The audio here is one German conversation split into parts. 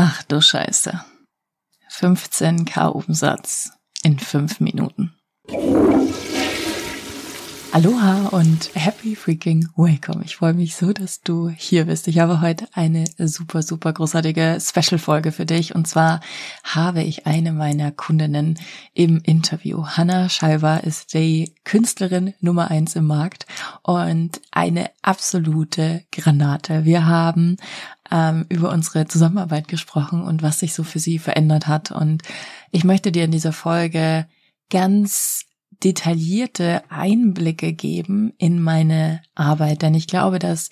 Ach du Scheiße. 15k Umsatz in fünf Minuten. Aloha und happy freaking welcome. Ich freue mich so, dass du hier bist. Ich habe heute eine super, super großartige Special-Folge für dich. Und zwar habe ich eine meiner Kundinnen im Interview. Hanna Schalver ist die Künstlerin Nummer eins im Markt und eine absolute Granate. Wir haben ähm, über unsere Zusammenarbeit gesprochen und was sich so für sie verändert hat. Und ich möchte dir in dieser Folge ganz detaillierte Einblicke geben in meine Arbeit, denn ich glaube, dass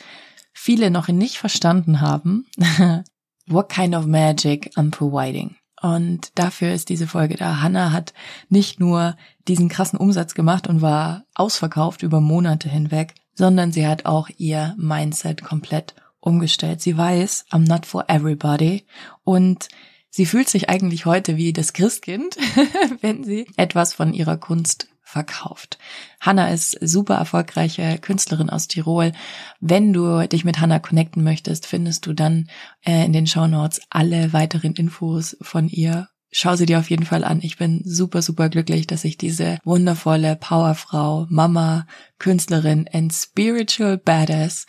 viele noch nicht verstanden haben, what kind of magic I'm providing. Und dafür ist diese Folge da. Hannah hat nicht nur diesen krassen Umsatz gemacht und war ausverkauft über Monate hinweg, sondern sie hat auch ihr Mindset komplett umgestellt. Sie weiß, I'm not for everybody und sie fühlt sich eigentlich heute wie das Christkind, wenn sie etwas von ihrer Kunst verkauft. Hanna ist super erfolgreiche Künstlerin aus Tirol. Wenn du dich mit Hanna connecten möchtest, findest du dann äh, in den Show Notes alle weiteren Infos von ihr. Schau sie dir auf jeden Fall an. Ich bin super, super glücklich, dass ich diese wundervolle Powerfrau, Mama, Künstlerin and Spiritual Badass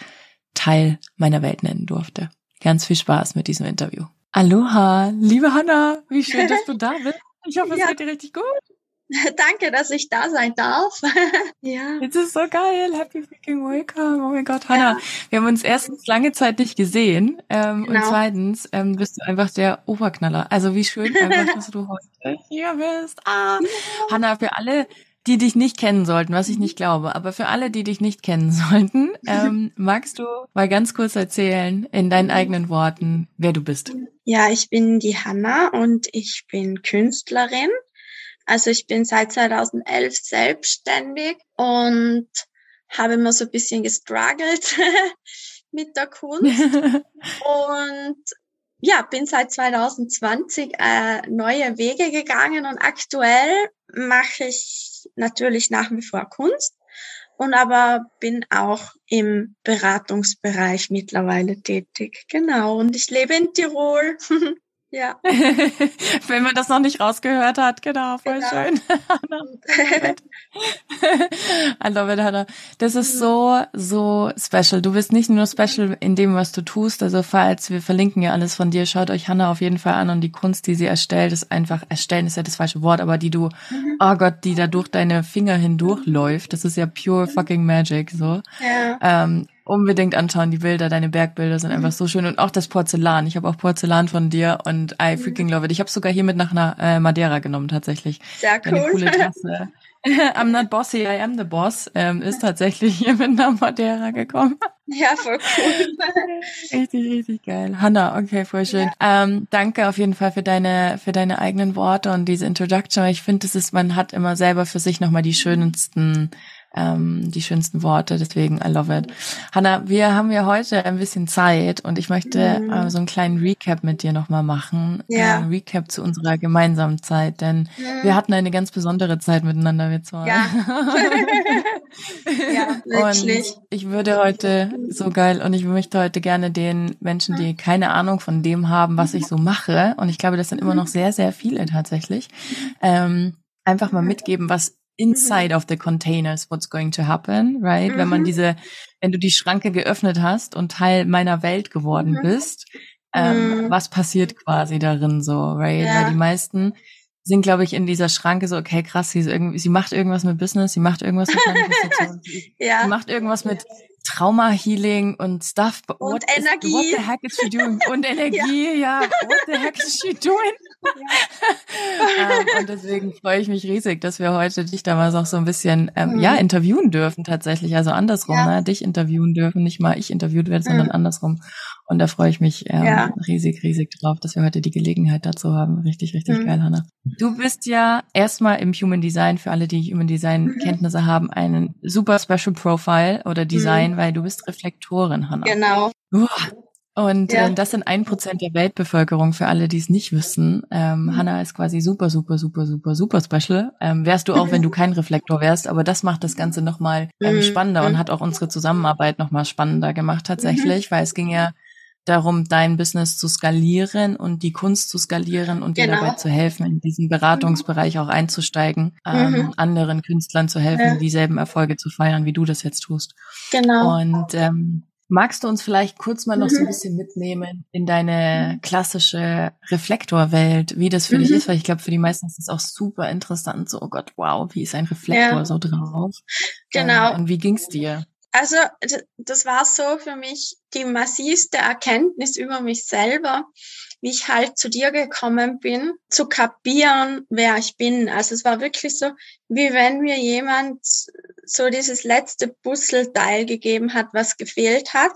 Teil meiner Welt nennen durfte. Ganz viel Spaß mit diesem Interview. Aloha, liebe Hanna, wie schön, dass du da bist. Ich hoffe, es ja. geht dir richtig gut. Danke, dass ich da sein darf. ja. Jetzt ist so geil. Happy freaking welcome. Oh mein Gott, Hannah. Ja. Wir haben uns erstens lange Zeit nicht gesehen. Ähm, genau. Und zweitens ähm, bist du einfach der Oberknaller. Also wie schön einfach, dass du heute hier bist. Ah. Ja. Hannah, für alle, die dich nicht kennen sollten, was ich nicht glaube, aber für alle, die dich nicht kennen sollten, ähm, magst du mal ganz kurz erzählen in deinen eigenen Worten, wer du bist? Ja, ich bin die Hanna und ich bin Künstlerin also ich bin seit 2011 selbstständig und habe immer so ein bisschen gestruggelt mit der Kunst und ja, bin seit 2020 äh, neue Wege gegangen und aktuell mache ich natürlich nach wie vor Kunst und aber bin auch im Beratungsbereich mittlerweile tätig. Genau. Und ich lebe in Tirol. Ja. Wenn man das noch nicht rausgehört hat, genau, voll genau. schön. I love it, Hannah. Das ist so, so special. Du bist nicht nur special in dem, was du tust. Also falls, wir verlinken ja alles von dir, schaut euch Hannah auf jeden Fall an und die Kunst, die sie erstellt, ist einfach, erstellen ist ja das falsche Wort, aber die du, mhm. oh Gott, die da durch deine Finger hindurchläuft, das ist ja pure fucking magic, so. Ja. Ähm, unbedingt anschauen, die Bilder, deine Bergbilder sind einfach so schön und auch das Porzellan. Ich habe auch Porzellan von dir und I mhm. freaking love it. Ich habe sogar hier mit nach äh, Madeira genommen tatsächlich. Sehr cool. Eine coole Tasse. I'm not bossy, I am the boss, ähm, ist tatsächlich hier mit nach Madeira gekommen. Ja, voll cool. richtig, richtig geil. Hanna, okay, voll schön. Ja. Ähm, danke auf jeden Fall für deine, für deine eigenen Worte und diese Introduction. Ich finde, es ist, man hat immer selber für sich nochmal die schönsten ähm, die schönsten Worte. Deswegen, I love it. Hanna, wir haben ja heute ein bisschen Zeit und ich möchte mhm. äh, so einen kleinen Recap mit dir nochmal machen. Ja. Äh, Recap zu unserer gemeinsamen Zeit, denn mhm. wir hatten eine ganz besondere Zeit miteinander, wir zwei. Ja. ja, wirklich. Und ich würde heute, so geil, und ich möchte heute gerne den Menschen, die keine Ahnung von dem haben, was ich so mache, und ich glaube, das sind immer noch sehr, sehr viele tatsächlich, ähm, einfach mal mitgeben, was inside of the containers what's going to happen, right? Mhm. Wenn man mhm. diese, wenn du die Schranke geöffnet hast und Teil meiner Welt geworden mhm. bist, ähm, mhm. was passiert quasi darin so, right? Ja. Weil die meisten sind, glaube ich, in dieser Schranke so, okay, krass, sie, ist irgendwie, sie macht irgendwas mit Business, sie macht irgendwas mit Manifestation, ja. sie macht irgendwas mit Trauma Healing und Stuff. Und what Energie. Is, what the heck is she doing? Und Energie, ja. ja. What the heck is she doing? Ja. ähm, und deswegen freue ich mich riesig, dass wir heute dich damals auch so ein bisschen, ähm, mhm. ja, interviewen dürfen tatsächlich. Also andersrum, ja. ne? Dich interviewen dürfen, nicht mal ich interviewt werde, sondern mhm. andersrum. Und da freue ich mich ähm, ja. riesig, riesig drauf, dass wir heute die Gelegenheit dazu haben. Richtig, richtig mhm. geil, Hannah. Du bist ja erstmal im Human Design, für alle, die Human Design mhm. Kenntnisse haben, einen super Special Profile oder Design, mhm. weil du bist Reflektorin, Hannah. Genau. Uah. Und ja. äh, das sind ein Prozent der Weltbevölkerung für alle, die es nicht wissen. Ähm, mhm. Hannah ist quasi super, super, super, super, super special. Ähm, wärst du auch, wenn du kein Reflektor wärst, aber das macht das Ganze nochmal ähm, mhm. spannender und hat auch unsere Zusammenarbeit nochmal spannender gemacht tatsächlich, mhm. weil es ging ja darum, dein Business zu skalieren und die Kunst zu skalieren und genau. dir dabei zu helfen, in diesen Beratungsbereich mhm. auch einzusteigen, ähm, mhm. anderen Künstlern zu helfen, ja. dieselben Erfolge zu feiern, wie du das jetzt tust. Genau. Und ähm, Magst du uns vielleicht kurz mal noch so ein mhm. bisschen mitnehmen in deine klassische Reflektorwelt, wie das für mhm. dich ist? Weil ich glaube, für die meisten ist es auch super interessant. So, oh Gott, wow, wie ist ein Reflektor ja. so drauf? Genau. Ähm, und wie ging's dir? Also, das war so für mich die massivste Erkenntnis über mich selber, wie ich halt zu dir gekommen bin, zu kapieren, wer ich bin. Also es war wirklich so, wie wenn mir jemand so dieses letzte Puzzleteil gegeben hat, was gefehlt hat,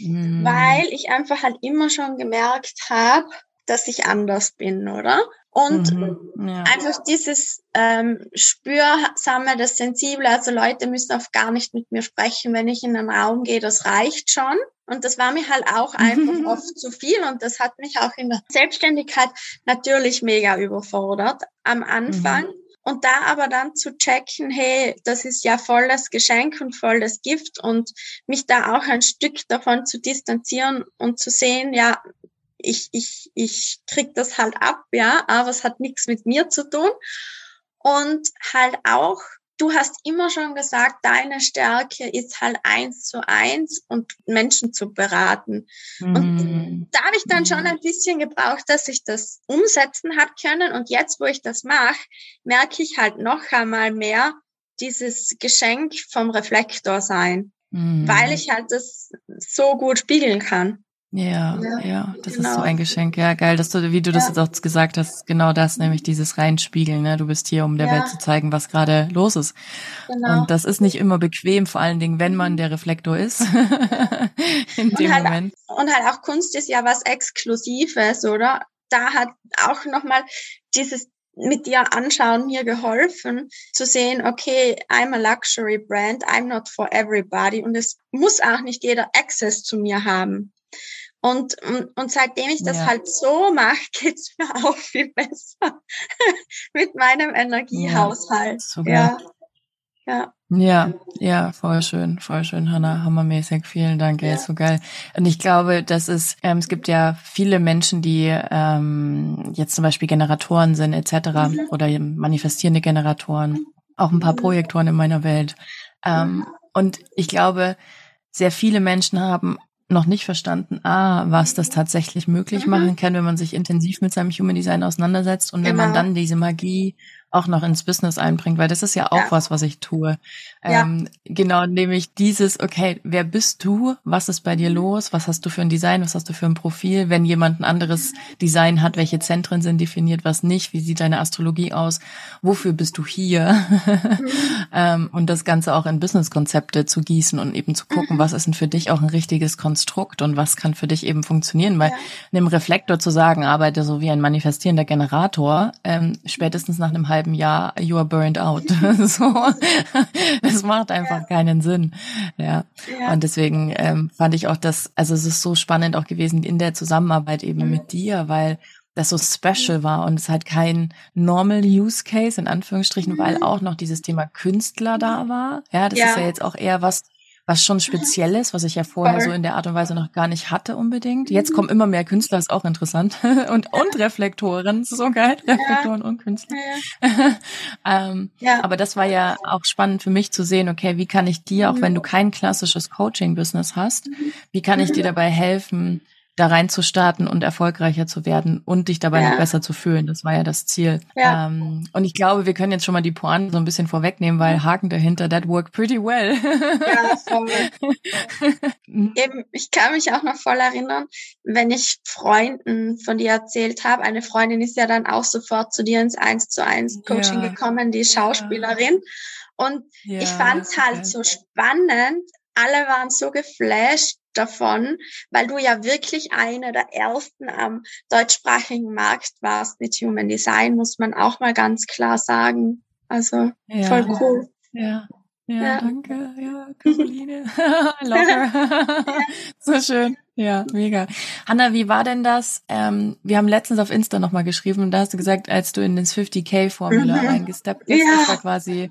mhm. weil ich einfach halt immer schon gemerkt habe, dass ich anders bin, oder? Und mhm, ja. einfach dieses ähm, Spürsame, das Sensible, also Leute müssen oft gar nicht mit mir sprechen, wenn ich in einen Raum gehe, das reicht schon. Und das war mir halt auch einfach mhm. oft zu viel und das hat mich auch in der Selbstständigkeit natürlich mega überfordert am Anfang. Mhm. Und da aber dann zu checken, hey, das ist ja voll das Geschenk und voll das Gift und mich da auch ein Stück davon zu distanzieren und zu sehen, ja, ich, ich, ich krieg das halt ab, ja, aber es hat nichts mit mir zu tun. Und halt auch, du hast immer schon gesagt, deine Stärke ist halt eins zu eins und Menschen zu beraten. Mhm. Und da habe ich dann schon ein bisschen gebraucht, dass ich das umsetzen hat können. Und jetzt, wo ich das mache, merke ich halt noch einmal mehr dieses Geschenk vom Reflektor sein, mhm. weil ich halt das so gut spiegeln kann. Ja, ja, ja, das genau. ist so genau. ein Geschenk. Ja, geil, dass du, wie du das ja. jetzt auch gesagt hast, genau das, nämlich dieses Reinspiegeln. Ne? Du bist hier, um der ja. Welt zu zeigen, was gerade los ist. Genau. Und das ist nicht immer bequem, vor allen Dingen, wenn man der Reflektor ist. In und dem halt, Moment. Und halt auch Kunst ist ja was Exklusives, oder? Da hat auch nochmal dieses mit dir anschauen mir geholfen zu sehen, okay, I'm a luxury brand, I'm not for everybody und es muss auch nicht jeder Access zu mir haben. Und, und, und seitdem ich das ja. halt so mache, geht's mir auch viel besser mit meinem Energiehaushalt. Ja, ja. Ja, ja, voll schön, voll schön, Hanna, hammermäßig, vielen Dank, ja. ey, so geil. Und ich glaube, das ist, ähm, es gibt ja viele Menschen, die ähm, jetzt zum Beispiel Generatoren sind etc. Mhm. oder manifestierende Generatoren, auch ein paar mhm. Projektoren in meiner Welt. Ähm, und ich glaube, sehr viele Menschen haben noch nicht verstanden, ah, was das tatsächlich möglich mhm. machen kann, wenn man sich intensiv mit seinem Human Design auseinandersetzt und genau. wenn man genau. dann diese Magie auch noch ins Business einbringt, weil das ist ja auch ja. was, was ich tue. Ja. Ähm, genau, nämlich dieses, okay, wer bist du? Was ist bei dir los? Was hast du für ein Design? Was hast du für ein Profil? Wenn jemand ein anderes Design hat, welche Zentren sind definiert, was nicht? Wie sieht deine Astrologie aus? Wofür bist du hier? Mhm. ähm, und das Ganze auch in Businesskonzepte zu gießen und eben zu gucken, mhm. was ist denn für dich auch ein richtiges Konstrukt und was kann für dich eben funktionieren? Weil ja. einem Reflektor zu sagen, arbeite so wie ein manifestierender Generator, ähm, spätestens nach einem halben halben Jahr, you are burned out. so, das macht einfach ja. keinen Sinn. Ja. ja. Und deswegen ähm, fand ich auch das, also es ist so spannend auch gewesen in der Zusammenarbeit eben mhm. mit dir, weil das so special mhm. war und es halt kein normal Use Case in Anführungsstrichen, mhm. weil auch noch dieses Thema Künstler da war. Ja, das ja. ist ja jetzt auch eher was, was schon speziell ist, was ich ja vorher so in der Art und Weise noch gar nicht hatte unbedingt. Jetzt mhm. kommen immer mehr Künstler, ist auch interessant. und, und Reflektoren, so geil, Reflektoren ja. und Künstler. Ja. ähm, ja. Aber das war ja auch spannend für mich zu sehen, okay, wie kann ich dir, auch wenn du kein klassisches Coaching-Business hast, wie kann ich dir dabei helfen, da rein zu starten und erfolgreicher zu werden und dich dabei ja. noch besser zu fühlen. Das war ja das Ziel. Ja. Ähm, und ich glaube, wir können jetzt schon mal die Pointe so ein bisschen vorwegnehmen, weil Haken dahinter, that worked pretty well. Ja, voll. Eben, ich kann mich auch noch voll erinnern, wenn ich Freunden von dir erzählt habe, eine Freundin ist ja dann auch sofort zu dir ins 1 zu 1 Coaching ja. gekommen, die Schauspielerin. Und ich fand es halt so spannend, alle waren so geflasht davon, weil du ja wirklich eine der ersten am deutschsprachigen Markt warst mit Human Design, muss man auch mal ganz klar sagen. Also ja. voll cool. Ja. Ja, ja, danke. Ja, Caroline. Love her. so schön. Ja, mega. Hanna, wie war denn das? Ähm, wir haben letztens auf Insta nochmal geschrieben und da hast du gesagt, als du in das 50k-Formular mhm. reingesteppt bist, ja. das war quasi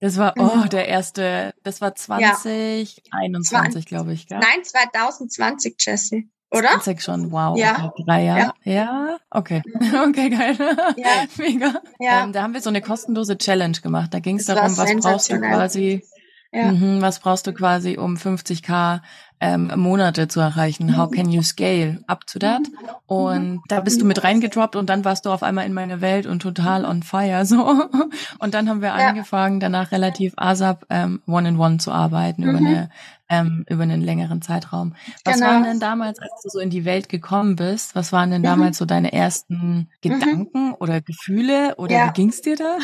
das war, oh, genau. der erste, das war 2021, ja. glaube ich, gell? Nein, 2020, Jesse. oder? 20 schon, wow. Ja. Okay, drei Jahre. Ja. ja, okay. Okay, geil. Ja. Mega. Ja. Ähm, da haben wir so eine kostenlose Challenge gemacht. Da ging es darum, was brauchst du quasi, Ja. mhm, was brauchst du quasi, um 50k ähm, Monate zu erreichen. How can you scale up to that? Und da bist du mit reingedroppt und dann warst du auf einmal in meine Welt und total on fire so. Und dann haben wir Ja. angefangen, danach relativ ASAP ähm, one-in-one zu arbeiten über Mhm. eine ähm, über einen längeren Zeitraum. Was Genau. waren denn damals, als du so in die Welt gekommen bist, was waren denn Mhm. damals so deine ersten Gedanken oder Gefühle oder Ja. wie ging's dir da?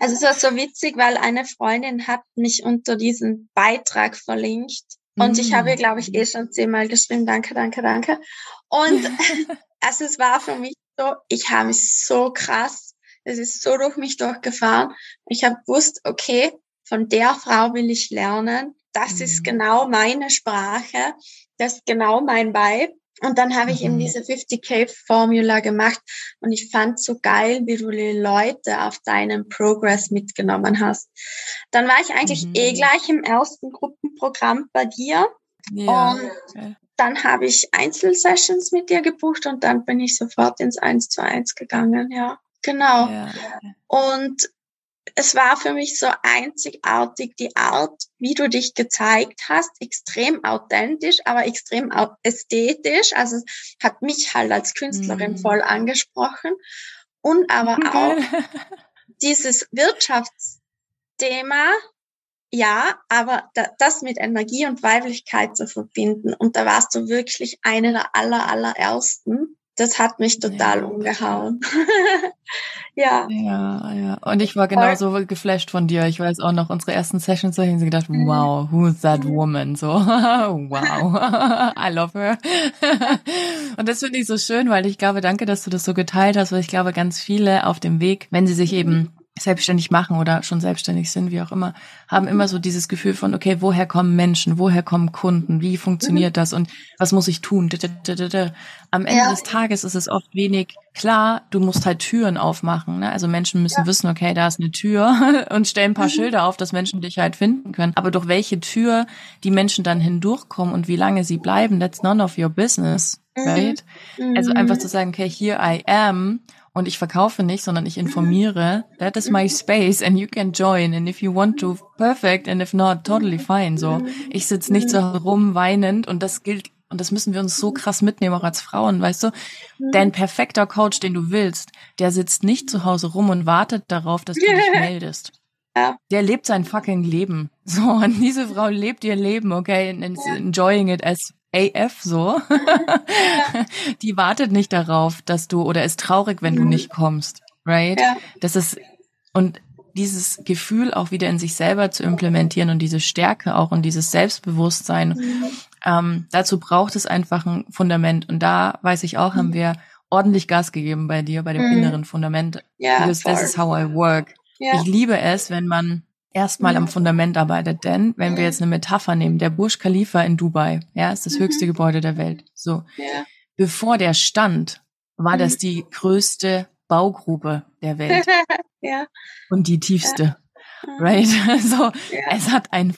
Also es war so witzig, weil eine Freundin hat mich unter diesen Beitrag verlinkt. Und ich Mm. habe, glaube ich, eh schon zehnmal geschrieben, danke, danke, danke. Und also es war für mich so, ich habe mich so krass, es ist so durch mich durchgefahren. Ich habe gewusst, okay, von der Frau will ich lernen. Das Mhm. ist genau meine Sprache. Das ist genau mein Vibe. Und dann habe ich eben Mhm. diese 50k-Formula gemacht und ich fand so geil, wie du die Leute auf deinen Progress mitgenommen hast. Dann war ich eigentlich Mhm. eh gleich im ersten Gruppenprogramm bei dir. Ja. Und okay. dann habe ich Einzelsessions mit dir gebucht und dann bin ich sofort ins 1 zu 1 gegangen, ja. Genau. Ja. Und es war für mich so einzigartig die Art, wie du dich gezeigt hast, extrem authentisch, aber extrem ästhetisch. Also es hat mich halt als Künstlerin Mhm. voll angesprochen. Und aber auch Geil. dieses Wirtschaftsthema, ja, aber da, das mit Energie und Weiblichkeit zu verbinden. Und da warst du wirklich eine der aller, allerersten. Das hat mich total Ja. umgehauen. ja. Ja, ja. Und ich war genauso geflasht von dir. Ich weiß auch noch, unsere ersten Sessions, da habe ich so gedacht, Mhm. wow, who's that Mhm. woman? So, wow, I love her. Und das finde ich so schön, weil ich glaube, danke, dass du das so geteilt hast, weil ich glaube, ganz viele auf dem Weg, wenn sie sich eben selbstständig machen oder schon selbstständig sind, wie auch immer, haben immer so dieses Gefühl von, okay, woher kommen Menschen, woher kommen Kunden, wie funktioniert das und was muss ich tun? Am Ende Ja. des Tages ist es oft wenig klar, du musst halt Türen aufmachen. Ne? Also Menschen müssen Ja. wissen, okay, da ist eine Tür und stellen ein paar Mhm. Schilder auf, dass Menschen dich halt finden können. Aber durch welche Tür die Menschen dann hindurchkommen und wie lange sie bleiben, that's none of your business, Mhm. right? Also einfach Mhm. zu sagen, okay, here I am und ich verkaufe nicht, sondern ich informiere. That is my space and you can join. And if you want to, perfect. And if not, totally fine. So, ich sitze nicht so rum weinend und das gilt und das müssen wir uns so krass mitnehmen, auch als Frauen, weißt du? Dein perfekter Coach, den du willst, der sitzt nicht zu Hause rum und wartet darauf, dass du dich meldest. Ja. Der lebt sein fucking Leben. So, und diese Frau lebt ihr Leben, okay, and enjoying it as AF so. Die wartet nicht darauf, dass du oder ist traurig, wenn du Mhm. nicht kommst, right? Ja. Das ist und dieses Gefühl auch wieder in sich selber zu implementieren und diese Stärke auch und dieses Selbstbewusstsein, Mhm. ähm, dazu braucht es einfach ein Fundament. Und da weiß ich auch, haben wir ordentlich Gas gegeben bei dir, bei dem Mhm. inneren Fundament. Ja, Because this is how I work. Ja. Ich liebe es, wenn man erstmal Mhm. am Fundament arbeitet. Denn wenn wir Mhm. jetzt eine Metapher nehmen, der Burj Khalifa in Dubai, ja, ist das Mhm. höchste Gebäude der Welt. So. Ja. Bevor der stand, war Mhm. das die größte Baugrube der Welt ja. und die tiefste. Mhm. Right? So, Ja. es hat ein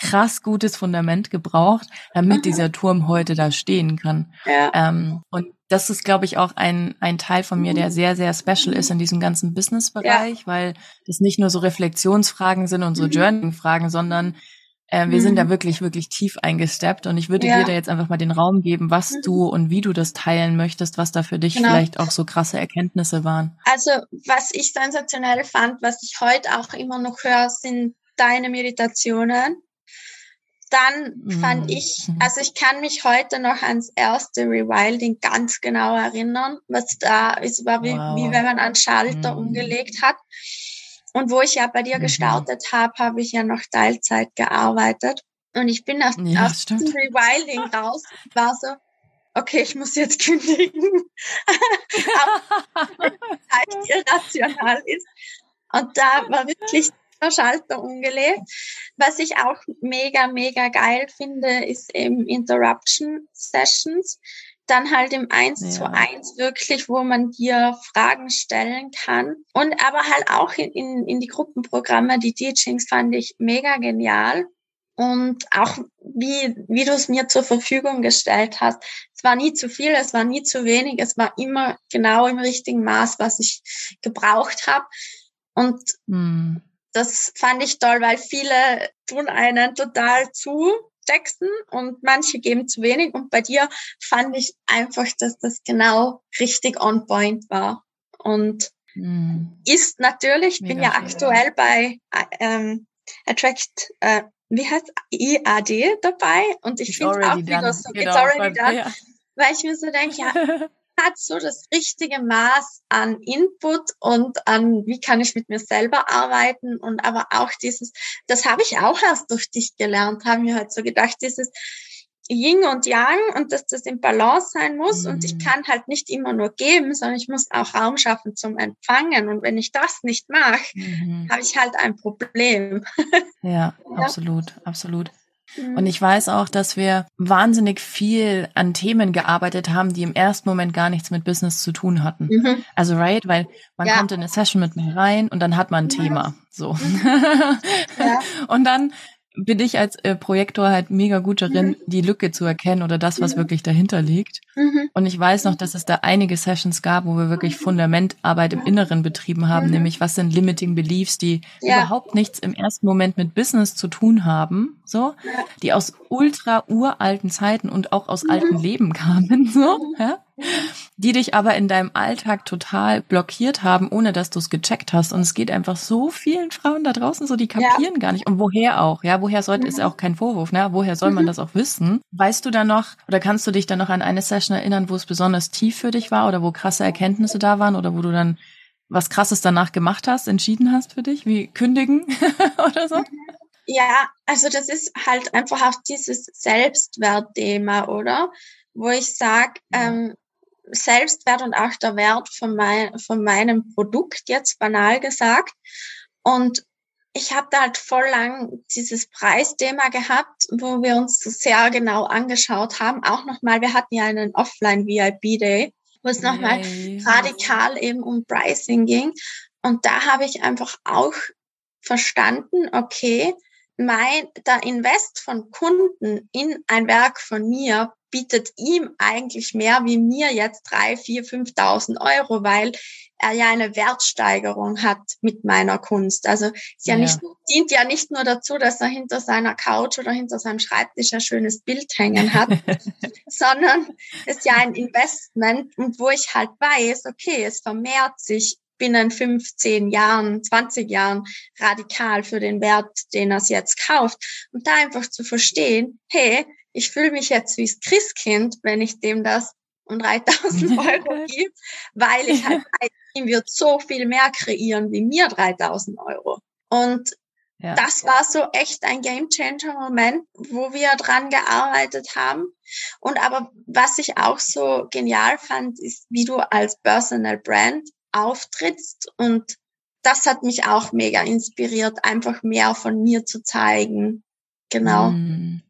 krass gutes Fundament gebraucht, damit Mhm. dieser Turm heute da stehen kann. Ja. Ähm, und das ist, glaube ich, auch ein, ein Teil von mir, der sehr, sehr special ist in diesem ganzen Business-Bereich, weil das nicht nur so Reflexionsfragen sind und so Mhm. Journey-Fragen, sondern äh, wir sind Mhm. da wirklich, wirklich tief eingesteppt. Und ich würde Ja. dir da jetzt einfach mal den Raum geben, was Mhm. du und wie du das teilen möchtest, was da für dich Genau. vielleicht auch so krasse Erkenntnisse waren. Also, was ich sensationell fand, was ich heute auch immer noch höre, sind deine Meditationen. Dann fand Mhm. ich, also ich kann mich heute noch ans erste Rewilding ganz genau erinnern, was da ist, war wie, Wow. wie wenn man einen Schalter Mhm. umgelegt hat. Und wo ich ja bei dir Mhm. gestartet habe, habe ich ja noch Teilzeit gearbeitet. Und ich bin aus, Ja, aus diesem Rewilding raus, war so, okay, ich muss jetzt kündigen. Zeit irrational ist. Und da war wirklich der Schalter umgelegt. Was ich auch mega, mega geil finde, ist eben Interruption Sessions. Dann halt im Eins Ja. zu eins wirklich, wo man dir Fragen stellen kann. Und aber halt auch in, in, in die Gruppenprogramme, die Teachings fand ich mega genial. und auch wie, wie du es mir zur Verfügung gestellt hast. Es war nie zu viel, es war nie zu wenig, es war immer genau im richtigen Maß, was ich gebraucht habe. Und mm. Das fand ich toll, weil viele tun einen total zu texten und manche geben zu wenig. Und bei dir fand ich einfach, dass das genau richtig on point war. Und mm. ist natürlich, ich bin ja aktuell bei ähm, Attract, äh, wie heißt IAD dabei und ich finde auch wieder so, genau, it's already done, ja. weil ich mir so denke, ja, hat so das richtige Maß an Input und an, wie kann ich mit mir selber arbeiten und aber auch dieses, das habe ich auch erst durch dich gelernt, haben mir halt so gedacht, dieses, Yin und Yang und dass das im Balance sein muss mhm. und ich mhm. kann halt nicht immer nur geben, sondern ich muss auch Raum schaffen zum Empfangen und wenn ich das nicht mache, mhm. habe ich halt ein Problem. Ja, ja. absolut, absolut. Und ich weiß auch, dass wir wahnsinnig viel an Themen gearbeitet haben, die im ersten Moment gar nichts mit Business zu tun hatten. Mhm. Also right, weil man ja. kommt in eine Session mit mir rein und dann hat man ein ja. Thema. So. Mhm. Ja. und dann bin ich als äh, Projektor halt mega gut darin, mhm. die Lücke zu erkennen oder das, was mhm. wirklich dahinter liegt. Mhm. Und ich weiß noch, dass es da einige Sessions gab, wo wir wirklich Fundamentarbeit im Inneren betrieben haben, mhm. nämlich was sind Limiting Beliefs, die ja. überhaupt nichts im ersten Moment mit Business zu tun haben, so, die aus ultra uralten Zeiten und auch aus alten mhm. Leben kamen, so, mhm. ja die dich aber in deinem Alltag total blockiert haben, ohne dass du es gecheckt hast. Und es geht einfach so vielen Frauen da draußen so, die kapieren ja. gar nicht. Und woher auch? Ja, woher sollte, mhm. ist auch kein Vorwurf, ne? Woher soll man mhm. das auch wissen? Weißt du da noch, oder kannst du dich dann noch an eine Session erinnern, wo es besonders tief für dich war oder wo krasse Erkenntnisse da waren oder wo du dann was krasses danach gemacht hast, entschieden hast für dich, wie kündigen oder so? Ja, also das ist halt einfach auch dieses Selbstwertthema, oder? Wo ich sag, ähm, Selbstwert und auch der Wert von, mein, von meinem Produkt, jetzt banal gesagt. Und ich habe da halt voll lang dieses Preisthema gehabt, wo wir uns sehr genau angeschaut haben. Auch nochmal, wir hatten ja einen Offline-VIP-Day, wo es nochmal hey. radikal eben um Pricing ging. Und da habe ich einfach auch verstanden, okay, mein, der Invest von Kunden in ein Werk von mir bietet ihm eigentlich mehr wie mir jetzt drei, vier, fünftausend Euro, weil er ja eine Wertsteigerung hat mit meiner Kunst. Also es ja, ja. nicht, dient ja nicht nur dazu, dass er hinter seiner Couch oder hinter seinem Schreibtisch ein schönes Bild hängen hat, sondern es ist ja ein Investment und wo ich halt weiß, okay, es vermehrt sich binnen 15 Jahren, 20 Jahren radikal für den Wert, den er es jetzt kauft. Und da einfach zu verstehen, hey, ich fühle mich jetzt wie das Christkind, wenn ich dem das um 3000 Euro gebe, weil ich halt weiß, ihm wird so viel mehr kreieren wie mir 3000 Euro. Und ja. das war so echt ein Game Changer Moment, wo wir dran gearbeitet haben. Und aber was ich auch so genial fand, ist, wie du als Personal Brand auftrittst und das hat mich auch mega inspiriert, einfach mehr von mir zu zeigen. Genau. Mm.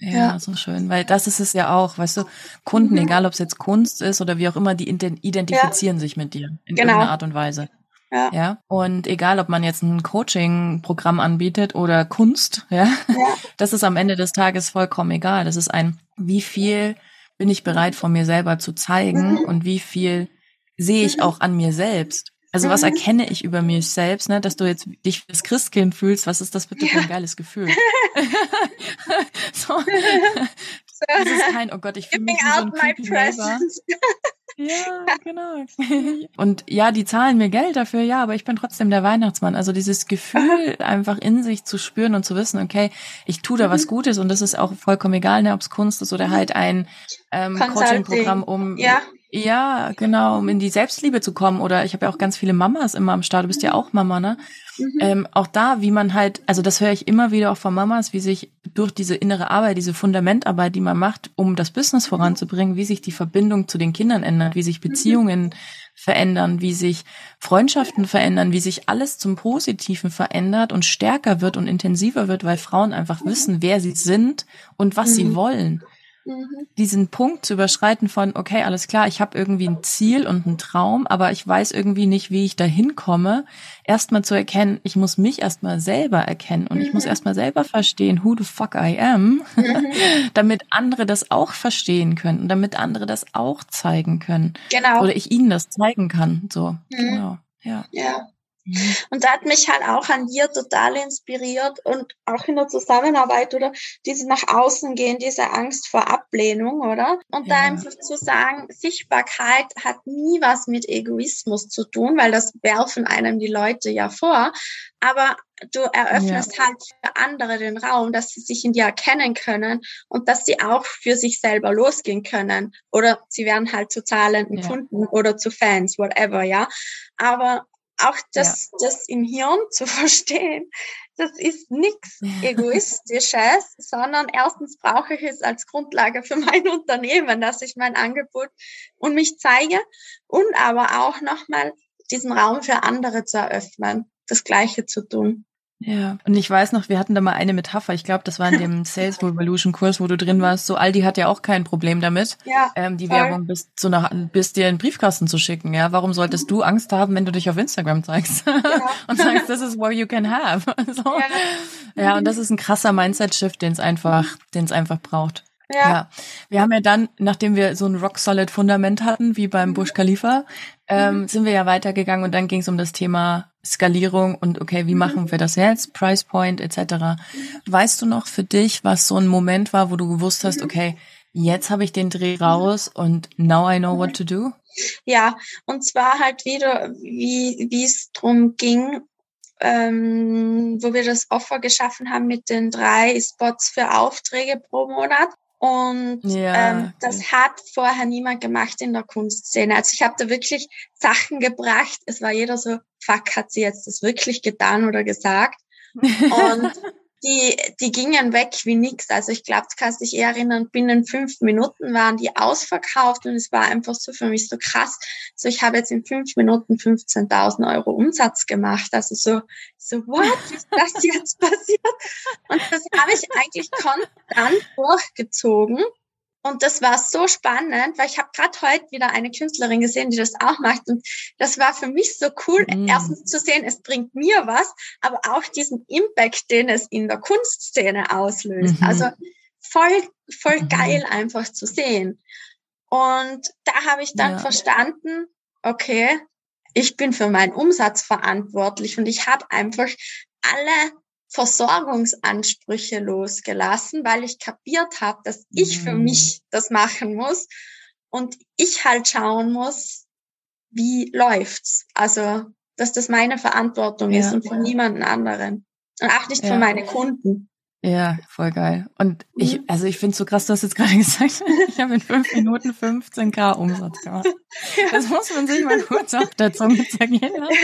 Ja, ja, so schön, weil das ist es ja auch, weißt du, Kunden, mhm. egal ob es jetzt Kunst ist oder wie auch immer, die identifizieren ja. sich mit dir in genau. irgendeiner Art und Weise. Ja. ja. Und egal, ob man jetzt ein Coaching-Programm anbietet oder Kunst, ja, ja, das ist am Ende des Tages vollkommen egal. Das ist ein, wie viel bin ich bereit von mir selber zu zeigen mhm. und wie viel sehe ich mhm. auch an mir selbst. Also was mhm. erkenne ich über mich selbst, ne, dass du jetzt dich fürs Christkind fühlst? Was ist das bitte für ein geiles Gefühl? so. Das ist kein, oh Gott, ich fühle mich wie so ein creepy Ja, genau. Und ja, die zahlen mir Geld dafür, ja, aber ich bin trotzdem der Weihnachtsmann. Also dieses Gefühl einfach in sich zu spüren und zu wissen, okay, ich tue da was mhm. Gutes und das ist auch vollkommen egal, ne, ob es Kunst ist oder halt ein ähm, Coaching-Programm, um ja. Ja, genau, um in die Selbstliebe zu kommen. Oder ich habe ja auch ganz viele Mamas immer am Start. Du bist ja auch Mama, ne? Mhm. Ähm, auch da, wie man halt, also das höre ich immer wieder auch von Mamas, wie sich durch diese innere Arbeit, diese Fundamentarbeit, die man macht, um das Business voranzubringen, wie sich die Verbindung zu den Kindern ändert, wie sich mhm. Beziehungen mhm. verändern, wie sich Freundschaften verändern, wie sich alles zum Positiven verändert und stärker wird und intensiver wird, weil Frauen einfach mhm. wissen, wer sie sind und was sie wollen. Mhm. diesen Punkt zu überschreiten von, okay, alles klar, ich habe irgendwie ein Ziel und einen Traum, aber ich weiß irgendwie nicht, wie ich da hinkomme, erstmal zu erkennen, ich muss mich erstmal selber erkennen und mhm. ich muss mhm. erstmal selber verstehen, who the fuck I am, mhm. damit andere das auch verstehen können und damit andere das auch zeigen können. Genau. Oder ich ihnen das zeigen kann. So, mhm. genau. Ja. ja. Mhm. Und da hat mich halt auch an dir total inspiriert und auch in der Zusammenarbeit oder dieses nach außen gehen, diese Angst vor Ablehnung, oder? Und ja. da einfach zu sagen, Sichtbarkeit hat nie was mit Egoismus zu tun, weil das werfen einem die Leute ja vor. Aber du eröffnest ja. halt für andere den Raum, dass sie sich in dir erkennen können und dass sie auch für sich selber losgehen können. Oder sie werden halt zu zahlenden ja. Kunden oder zu Fans, whatever, ja. Aber auch das, ja. das im Hirn zu verstehen, das ist nichts Egoistisches, sondern erstens brauche ich es als Grundlage für mein Unternehmen, dass ich mein Angebot und mich zeige und aber auch nochmal diesen Raum für andere zu eröffnen, das Gleiche zu tun. Ja, und ich weiß noch, wir hatten da mal eine Metapher. Ich glaube, das war in dem Sales Revolution Kurs, wo du drin warst. So Aldi hat ja auch kein Problem damit, ja, ähm, die voll. Werbung bis zu nach, bis dir in den Briefkasten zu schicken. Ja, warum solltest mhm. du Angst haben, wenn du dich auf Instagram zeigst ja. und sagst, this is what you can have? so. ja. ja, und das ist ein krasser Mindset-Shift, den es einfach, den es einfach braucht. Ja. ja. Wir haben ja dann, nachdem wir so ein rock-solid Fundament hatten, wie beim mhm. Bush Khalifa, ähm, mhm. sind wir ja weitergegangen und dann ging es um das Thema Skalierung und okay, wie mhm. machen wir das jetzt? Price Point etc. Mhm. Weißt du noch für dich, was so ein Moment war, wo du gewusst hast, mhm. okay, jetzt habe ich den Dreh raus und now I know what to do? Ja, und zwar halt wieder, wie wie es drum ging, ähm, wo wir das Offer geschaffen haben mit den drei Spots für Aufträge pro Monat. Und ja, ähm, das hat vorher niemand gemacht in der Kunstszene. Also ich habe da wirklich Sachen gebracht. Es war jeder so, fuck, hat sie jetzt das wirklich getan oder gesagt? Und die, die gingen weg wie nix. Also ich glaube, du kannst dich eher erinnern, binnen fünf Minuten waren die ausverkauft und es war einfach so für mich so krass. So, ich habe jetzt in fünf Minuten 15.000 Euro Umsatz gemacht. Also so, so, what ist das jetzt passiert? Und das habe ich eigentlich konstant durchgezogen. Und das war so spannend, weil ich habe gerade heute wieder eine Künstlerin gesehen, die das auch macht. Und das war für mich so cool, mm. erstens zu sehen, es bringt mir was, aber auch diesen Impact, den es in der Kunstszene auslöst. Mhm. Also voll, voll mhm. geil einfach zu sehen. Und da habe ich dann ja. verstanden, okay, ich bin für meinen Umsatz verantwortlich und ich habe einfach alle Versorgungsansprüche losgelassen, weil ich kapiert habe, dass ich für mhm. mich das machen muss und ich halt schauen muss, wie läuft's. Also, dass das meine Verantwortung ja. ist und von niemanden anderen. Und auch nicht ja. von meinen Kunden. Ja, voll geil. Und ich, mhm. also ich finde es so krass, du hast jetzt gerade gesagt, ich habe in fünf Minuten 15k Umsatz gemacht. Das muss man sich mal kurz auf der Zunge zergehen lassen.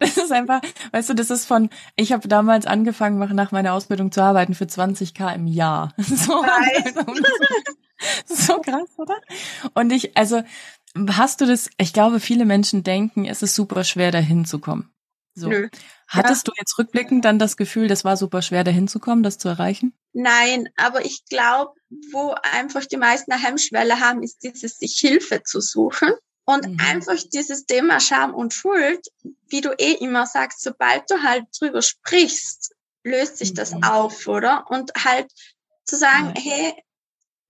Das ist einfach, weißt du, das ist von, ich habe damals angefangen, nach meiner Ausbildung zu arbeiten für 20k im Jahr. So, so krass, oder? Und ich, also, hast du das, ich glaube, viele Menschen denken, es ist super schwer, dahin zu kommen. So. Nö. Hattest ja. du jetzt rückblickend dann das Gefühl, das war super schwer, dahin zu kommen, das zu erreichen? Nein, aber ich glaube, wo einfach die meisten eine Hemmschwelle haben, ist dieses, sich Hilfe zu suchen. Und mhm. einfach dieses Thema Scham und Schuld, wie du eh immer sagst, sobald du halt drüber sprichst, löst sich das mhm. auf, oder? Und halt zu sagen, ja. hey,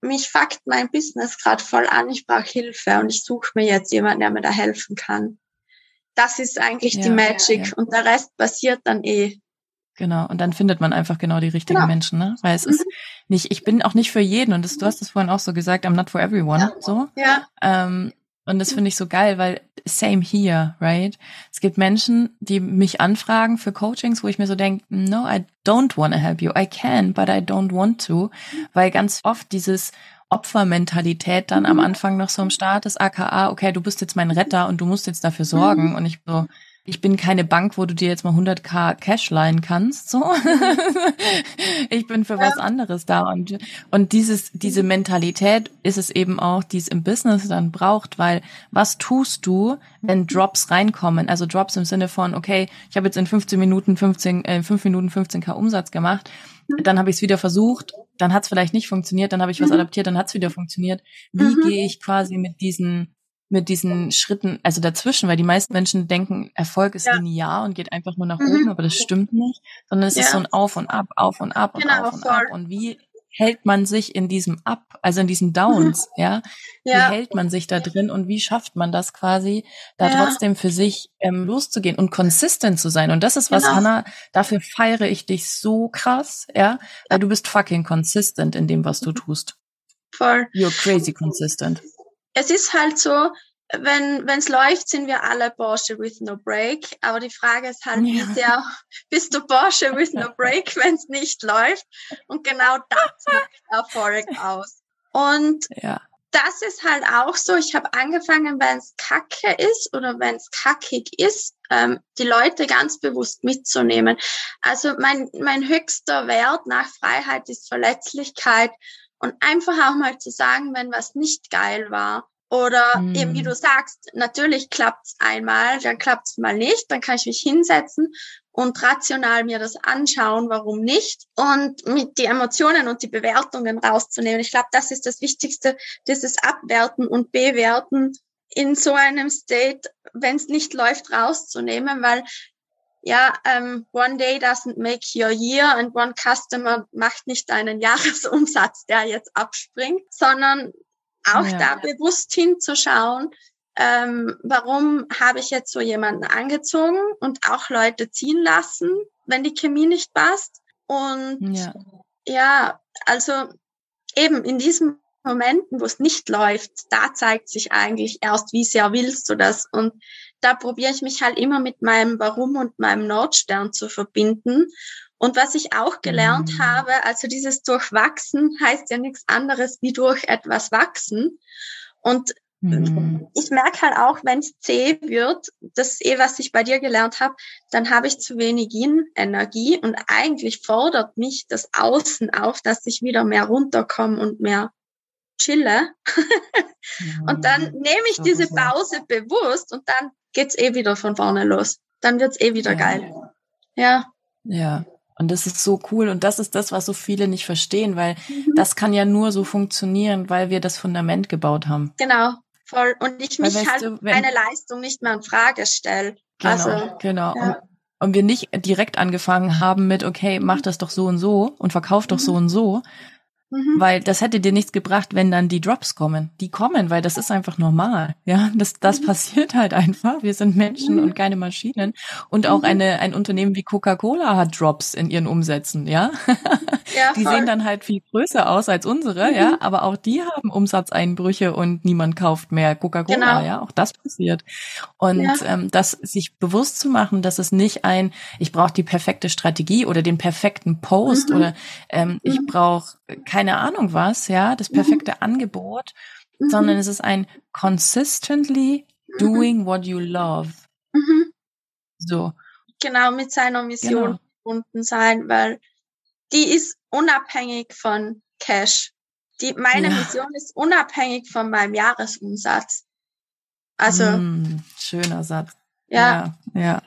mich fuckt mein Business gerade voll an, ich brauche Hilfe und ich suche mir jetzt jemanden, der mir da helfen kann. Das ist eigentlich ja, die Magic ja. und der Rest passiert dann eh. Genau, und dann findet man einfach genau die richtigen genau. Menschen, ne? Weil es mhm. ist nicht, ich bin auch nicht für jeden und das, du hast es vorhin auch so gesagt, I'm not for everyone, ja. so. Ja. Ähm, und das finde ich so geil, weil same here, right? Es gibt Menschen, die mich anfragen für Coachings, wo ich mir so denke, no, I don't want to help you. I can, but I don't want to. Weil ganz oft dieses Opfermentalität dann am mhm. Anfang noch so im Start ist, aka, okay, du bist jetzt mein Retter und du musst jetzt dafür sorgen. Mhm. Und ich so, ich bin keine Bank, wo du dir jetzt mal 100k Cash leihen kannst, so. ich bin für was anderes da und und dieses diese Mentalität ist es eben auch, die es im Business dann braucht, weil was tust du, wenn Drops reinkommen? Also Drops im Sinne von okay, ich habe jetzt in 15 Minuten 15 äh, 5 Minuten 15k Umsatz gemacht, dann habe ich es wieder versucht dann hat es vielleicht nicht funktioniert, dann habe ich was mhm. adaptiert, dann hat es wieder funktioniert. Wie mhm. gehe ich quasi mit diesen mit diesen Schritten, also dazwischen, weil die meisten Menschen denken, Erfolg ist ja. linear und geht einfach nur nach mhm. oben, aber das stimmt nicht, sondern es ja. ist so ein Auf und Ab, Auf und Ab und genau, Auf und voll. Ab. Und wie hält man sich in diesem Up, also in diesen Downs, ja? Wie ja. hält man sich da drin und wie schafft man das quasi, da ja. trotzdem für sich ähm, loszugehen und consistent zu sein? Und das ist was, genau. Hannah, dafür feiere ich dich so krass, ja? Weil du bist fucking consistent in dem, was du tust. Voll. You're crazy consistent. Es ist halt so, wenn es läuft, sind wir alle Porsche with no break. Aber die Frage ist halt, ja. wie sehr bist du Porsche with no break, wenn es nicht läuft? Und genau das macht Erfolg aus. Und ja. das ist halt auch so. Ich habe angefangen, wenn es kacke ist oder wenn es kackig ist, ähm, die Leute ganz bewusst mitzunehmen. Also mein, mein höchster Wert nach Freiheit ist Verletzlichkeit und einfach auch mal zu sagen, wenn was nicht geil war oder mhm. eben wie du sagst, natürlich klappt's einmal, dann klappt's mal nicht, dann kann ich mich hinsetzen und rational mir das anschauen, warum nicht und mit die Emotionen und die Bewertungen rauszunehmen. Ich glaube, das ist das Wichtigste, dieses Abwerten und Bewerten in so einem State, wenn es nicht läuft, rauszunehmen, weil ja, um, ähm, one day doesn't make your year and one customer macht nicht einen Jahresumsatz, der jetzt abspringt, sondern auch ja. da bewusst hinzuschauen, ähm, warum habe ich jetzt so jemanden angezogen und auch Leute ziehen lassen, wenn die Chemie nicht passt. Und ja, ja also eben in diesen Momenten, wo es nicht läuft, da zeigt sich eigentlich erst, wie sehr willst du das. Und da probiere ich mich halt immer mit meinem Warum und meinem Nordstern zu verbinden und was ich auch gelernt mhm. habe, also dieses Durchwachsen heißt ja nichts anderes wie durch etwas wachsen. Und mhm. ich merke halt auch, wenn es zäh wird, das ist eh, was ich bei dir gelernt habe, dann habe ich zu wenig Yin-Energie und eigentlich fordert mich das Außen auf, dass ich wieder mehr runterkomme und mehr chille. und dann nehme ich diese Pause bewusst und dann geht's eh wieder von vorne los. Dann wird's eh wieder ja. geil. Ja. Ja, und das ist so cool und das ist das, was so viele nicht verstehen, weil mhm. das kann ja nur so funktionieren, weil wir das Fundament gebaut haben. Genau, voll. Und ich mich weil, halt du, meine Leistung nicht mehr in Frage stelle. Genau, also, genau. Ja. Und, und, wir nicht direkt angefangen haben mit, okay, mach das doch so und so und verkauf doch mhm. so und so, Mhm. Weil das hätte dir nichts gebracht, wenn dann die Drops kommen. Die kommen, weil das ist einfach normal. Ja, das, das mhm. passiert halt einfach. Wir sind Menschen mhm. und keine Maschinen. Und auch mhm. eine, ein Unternehmen wie Coca-Cola hat Drops in ihren Umsätzen. Ja, ja die sehen dann halt viel größer aus als unsere. Ja, mhm. aber auch die haben Umsatzeinbrüche und niemand kauft mehr Coca-Cola. Genau. Ja, auch das passiert. Und ja. ähm, das sich bewusst zu machen, dass es nicht ein, ich brauche die perfekte Strategie oder den perfekten Post mhm. oder ähm, ich brauche keine Ahnung was, ja, das mhm. perfekte mhm. Angebot, mhm. sondern es ist ein consistently mhm. doing what you love. Mhm. So. Genau, mit seiner Mission genau. verbunden sein, weil die ist unabhängig von Cash. Die, meine ja. Mission ist unabhängig von meinem Jahresumsatz. Also. Mm, schöner Satz. Ja. Ja, ja.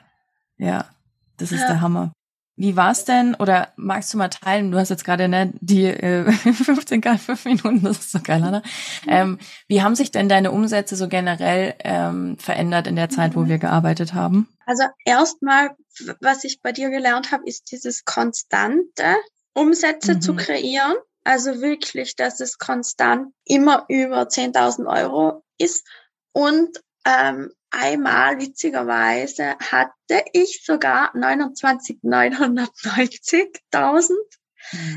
ja. Das ist ja. der Hammer. Wie war's denn? Oder magst du mal teilen? Du hast jetzt gerade ne, die äh, 15 K, 5 Minuten, das ist so geil, Anna. Ähm, wie haben sich denn deine Umsätze so generell ähm, verändert in der Zeit, wo wir gearbeitet haben? Also erstmal, was ich bei dir gelernt habe, ist dieses konstante Umsätze mhm. zu kreieren. Also wirklich, dass es konstant immer über 10.000 Euro ist und ähm, einmal witzigerweise hatte ich sogar 29.990.000.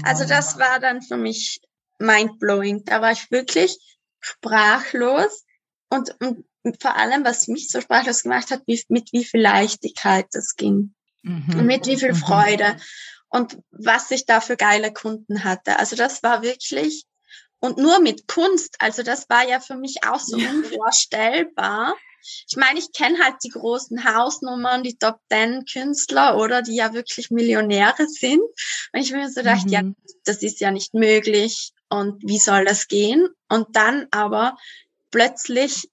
Also das war dann für mich mindblowing. Da war ich wirklich sprachlos und, und vor allem, was mich so sprachlos gemacht hat, wie, mit wie viel Leichtigkeit das ging mhm. und mit wie viel mhm. Freude und was ich da für geile Kunden hatte. Also das war wirklich und nur mit Kunst. Also das war ja für mich auch so ja. unvorstellbar ich meine, ich kenne halt die großen Hausnummern, die Top Ten Künstler oder die ja wirklich Millionäre sind. Und ich mir so gedacht, mhm. ja, das ist ja nicht möglich und wie soll das gehen? Und dann aber plötzlich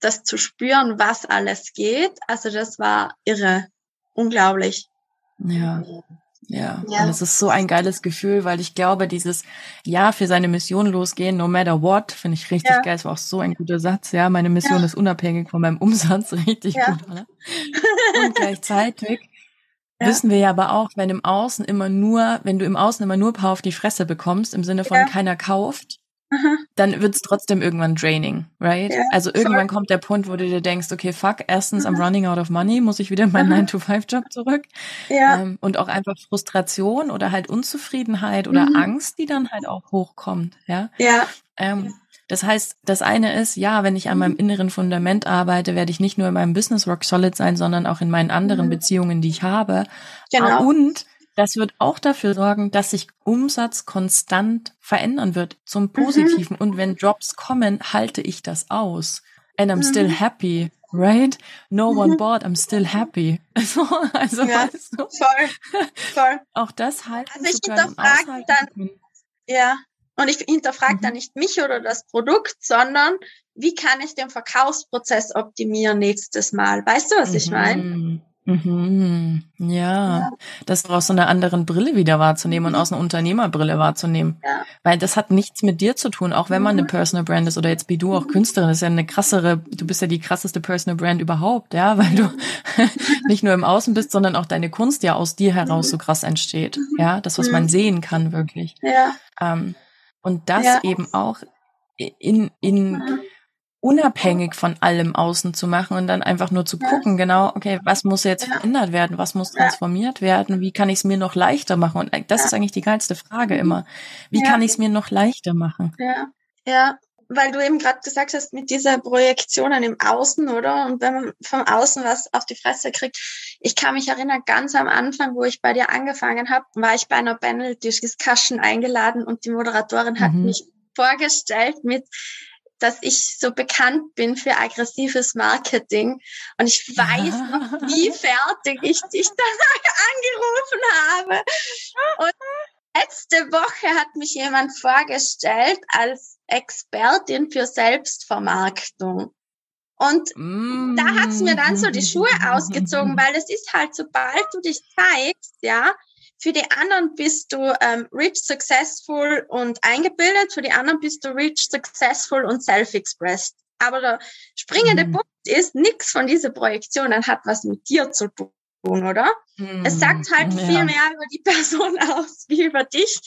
das zu spüren, was alles geht, also das war irre, unglaublich. Ja, Ja. ja. Und es ist so ein geiles Gefühl, weil ich glaube, dieses Ja für seine Mission losgehen, no matter what, finde ich richtig ja. geil. Es war auch so ein guter Satz. Ja, meine Mission ja. ist unabhängig von meinem Umsatz. Richtig gut, oder? Und gleichzeitig wissen wir ja aber auch, wenn im Außen immer nur, wenn du im Außen immer nur Paar auf die Fresse bekommst, im Sinne von keiner kauft, dann wird es trotzdem irgendwann draining, right? Ja, also irgendwann voll. kommt der Punkt, wo du dir denkst, okay, fuck, erstens, I'm running out of money, muss ich wieder in meinen 9-to-5-Job zurück. Ja. Ähm, und auch einfach Frustration oder halt Unzufriedenheit oder mhm. Angst, die dann halt auch hochkommt, ja? Ja. Ähm, das heißt, das eine ist, ja, wenn ich an meinem mhm. inneren Fundament arbeite, werde ich nicht nur in meinem Business rock solid sein, sondern auch in meinen anderen mhm. Beziehungen, die ich habe. Genau. Und das wird auch dafür sorgen, dass sich Umsatz konstant verändern wird zum mhm. Positiven. Mhm. Und wenn Drops kommen, halte ich das aus. And I'm mhm. still happy, right? No mhm. one bought, I'm still happy. So, also, ja, weißt du? voll, voll. Auch das halten also ich hinterfrage dann, ja, und ich hinterfrage mhm. dann nicht mich oder das Produkt, sondern wie kann ich den Verkaufsprozess optimieren nächstes Mal? Weißt du, was ich meine? Mhm. Mhm. Ja, ja, das aus so einer anderen Brille wieder wahrzunehmen mhm. und aus einer Unternehmerbrille wahrzunehmen. Ja. Weil das hat nichts mit dir zu tun, auch wenn man eine mhm. Personal Brand ist oder jetzt wie du auch mhm. Künstlerin, ist ja eine krassere, du bist ja die krasseste Personal Brand überhaupt, ja, weil du nicht nur im Außen bist, sondern auch deine Kunst ja aus dir heraus mhm. so krass entsteht. Ja, das, was man sehen kann, wirklich. Ja. Ähm, und das ja. eben auch in, in, unabhängig von allem außen zu machen und dann einfach nur zu gucken, genau, okay, was muss jetzt verändert werden, was muss transformiert werden, wie kann ich es mir noch leichter machen? Und das ist eigentlich die geilste Frage immer. Wie kann ich es mir noch leichter machen? Ja, ja, weil du eben gerade gesagt hast, mit dieser Projektionen im Außen, oder? Und wenn man vom Außen was auf die Fresse kriegt. Ich kann mich erinnern, ganz am Anfang, wo ich bei dir angefangen habe, war ich bei einer Panel-Discussion eingeladen und die Moderatorin hat mhm. mich vorgestellt mit dass ich so bekannt bin für aggressives Marketing. Und ich weiß noch, wie fertig ich dich dann angerufen habe. Und letzte Woche hat mich jemand vorgestellt als Expertin für Selbstvermarktung. Und mm. da hat's mir dann so die Schuhe ausgezogen, weil es ist halt, sobald du dich zeigst, ja, für die anderen bist du ähm, rich, successful und eingebildet. Für die anderen bist du rich, successful und self-expressed. Aber der springende mhm. Punkt ist, nichts von dieser Projektion hat was mit dir zu tun, oder? Mhm. Es sagt halt ja. viel mehr über die Person aus wie über dich.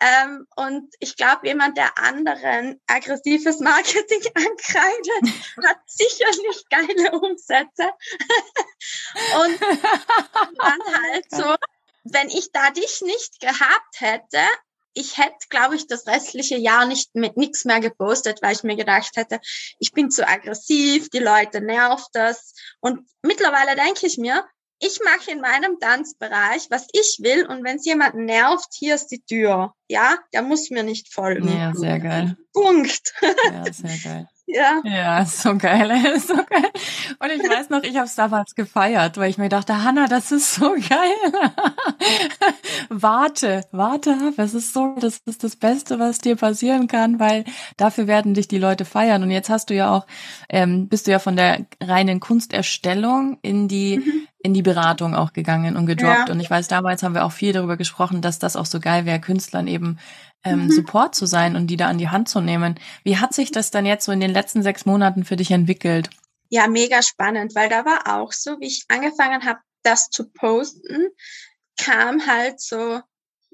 Ähm, und ich glaube, jemand, der anderen aggressives Marketing ankreidet, hat sicherlich geile Umsätze. und dann halt so wenn ich da dich nicht gehabt hätte, ich hätte, glaube ich, das restliche Jahr nicht mit nichts mehr gepostet, weil ich mir gedacht hätte, ich bin zu aggressiv, die Leute nervt das. Und mittlerweile denke ich mir, ich mache in meinem Tanzbereich, was ich will, und wenn es jemanden nervt, hier ist die Tür. Ja, der muss mir nicht folgen. Ja, sehr geil. Punkt. Ja, sehr geil. Ja. Ja, so geil, so geil. Und ich weiß noch, ich habe es damals gefeiert, weil ich mir dachte, Hanna, das ist so geil. warte, warte ab, es ist so, das ist das Beste, was dir passieren kann, weil dafür werden dich die Leute feiern. Und jetzt hast du ja auch, ähm, bist du ja von der reinen Kunsterstellung in die mhm in die Beratung auch gegangen und gedroppt. Ja. Und ich weiß, damals haben wir auch viel darüber gesprochen, dass das auch so geil wäre, Künstlern eben ähm, mhm. Support zu sein und die da an die Hand zu nehmen. Wie hat sich das dann jetzt so in den letzten sechs Monaten für dich entwickelt? Ja, mega spannend, weil da war auch so, wie ich angefangen habe, das zu posten, kam halt so,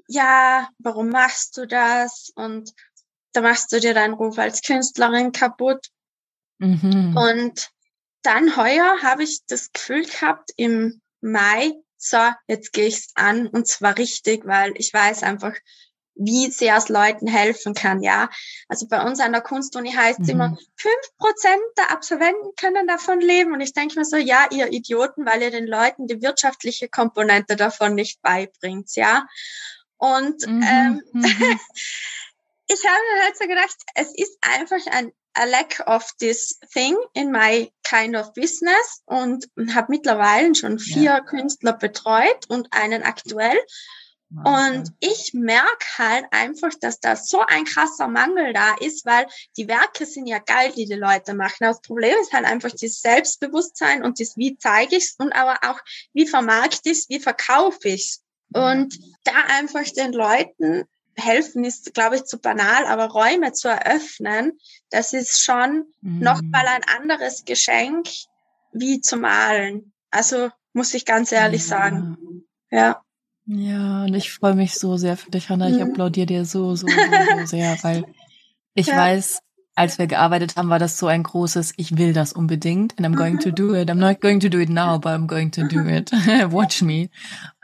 ja, warum machst du das? Und da machst du dir deinen Ruf als Künstlerin kaputt. Mhm. Und dann heuer habe ich das Gefühl gehabt, im Mai, so, jetzt gehe ich's an und zwar richtig, weil ich weiß einfach, wie sehr es Leuten helfen kann, ja. Also bei uns an der Kunstuni heißt es mhm. immer, fünf Prozent der Absolventen können davon leben. Und ich denke mir so, ja, ihr Idioten, weil ihr den Leuten die wirtschaftliche Komponente davon nicht beibringt, ja. Und mhm. ähm, mhm. ich habe mir halt so gedacht, es ist einfach ein a lack of this thing in my kind of business und habe mittlerweile schon vier ja. Künstler betreut und einen aktuell. Und ich merke halt einfach, dass da so ein krasser Mangel da ist, weil die Werke sind ja geil, die die Leute machen. Das Problem ist halt einfach das Selbstbewusstsein und das, wie zeige ich es und aber auch, wie vermarkte ich es, wie verkaufe ich es. Und da einfach den Leuten helfen ist, glaube ich, zu banal, aber Räume zu eröffnen, das ist schon mhm. nochmal ein anderes Geschenk wie zu malen. Also muss ich ganz ehrlich ja. sagen. Ja. Ja, und ich freue mich so sehr für dich, Hannah. Ich mhm. applaudiere dir so, so, so, so sehr, weil ich ja. weiß, als wir gearbeitet haben, war das so ein großes, ich will das unbedingt and I'm going to do it. I'm not going to do it now, but I'm going to do it. Watch me.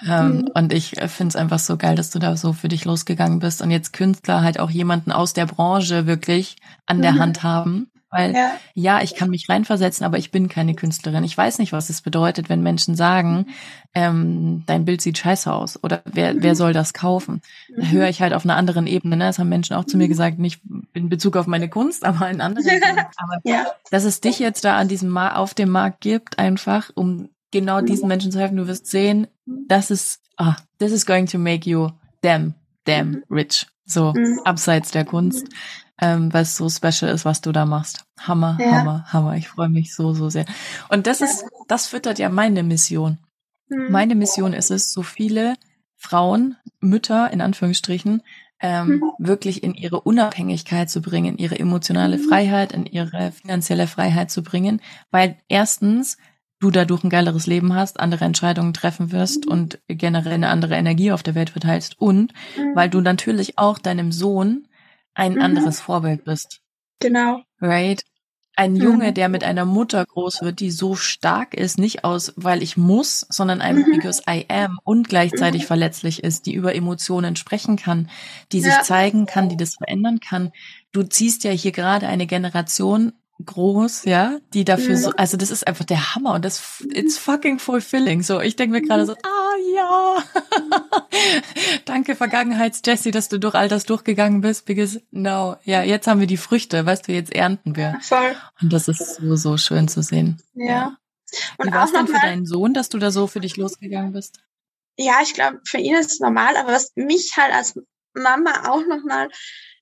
Ähm, mhm. Und ich finde es einfach so geil, dass du da so für dich losgegangen bist und jetzt Künstler halt auch jemanden aus der Branche wirklich an der mhm. Hand haben, weil ja. ja. ich kann mich reinversetzen, aber ich bin keine Künstlerin. Ich weiß nicht, was es bedeutet, wenn Menschen sagen, ähm, dein Bild sieht scheiße aus oder wer, mhm. wer soll das kaufen? Da mhm. höre ich halt auf einer anderen Ebene. Ne? Das haben Menschen auch zu mir mhm. gesagt, nicht in Bezug auf meine Kunst, aber in anderen. aber ja. dass es dich jetzt da an diesem Ma auf dem Markt gibt, einfach um genau mhm. diesen Menschen zu helfen. Du wirst sehen, das ist, ah, this is going to make you damn, damn rich. So, abseits der Kunst ähm, weil es so special ist, was du da machst. Hammer, ja. Hammer, Hammer. Ich freue mich so, so sehr. Und das ist, das füttert ja meine Mission. Mhm. Meine Mission ist es, so viele Frauen, Mütter in Anführungsstrichen, ähm, mhm. wirklich in ihre Unabhängigkeit zu bringen, ihre emotionale mhm. Freiheit, in ihre finanzielle Freiheit zu bringen, weil erstens du dadurch ein geileres Leben hast, andere Entscheidungen treffen wirst mhm. und generell eine andere Energie auf der Welt verteilst und mhm. weil du natürlich auch deinem Sohn ein mhm. anderes Vorbild bist. Genau. Right? Ein Junge, mhm. der mit einer Mutter groß wird, die so stark ist, nicht aus, weil ich muss, sondern einfach mhm. because I am und gleichzeitig mhm. verletzlich ist, die über Emotionen sprechen kann, die sich ja. zeigen kann, die das verändern kann. Du ziehst ja hier gerade eine Generation groß, ja, die dafür so, also das ist einfach der Hammer und das, it's fucking fulfilling. So, ich denke mir gerade so, ah ja, danke Vergangenheits-Jessie, dass du durch all das durchgegangen bist, because no, ja, jetzt haben wir die Früchte, weißt du, jetzt ernten wir. Voll. Und das ist so, so schön zu sehen. Ja. ja. Und Wie war es denn für deinen Sohn, dass du da so für dich losgegangen bist? Ja, ich glaube, für ihn ist es normal, aber was mich halt als Mama auch nochmal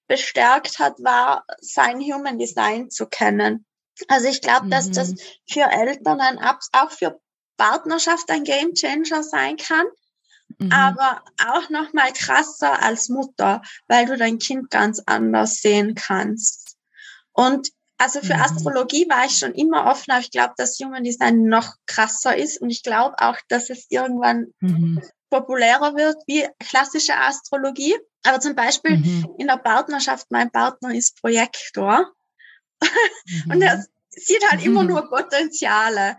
bestärkt hat, war sein Human Design zu kennen. Also ich glaube, mhm. dass das mhm. für Eltern ein, auch für Partnerschaft ein Game Changer sein kann, mhm. aber auch noch mal krasser als Mutter, weil du dein Kind ganz anders sehen kannst. Und also für mhm. Astrologie war ich schon immer offen, aber ich glaube, dass Human Design noch krasser ist und ich glaube auch, dass es irgendwann mhm. populärer wird wie klassische Astrologie. Aber zum Beispiel mhm. in der Partnerschaft, mein Partner ist Projektor mhm. und er sieht halt immer mhm. nur Potenziale.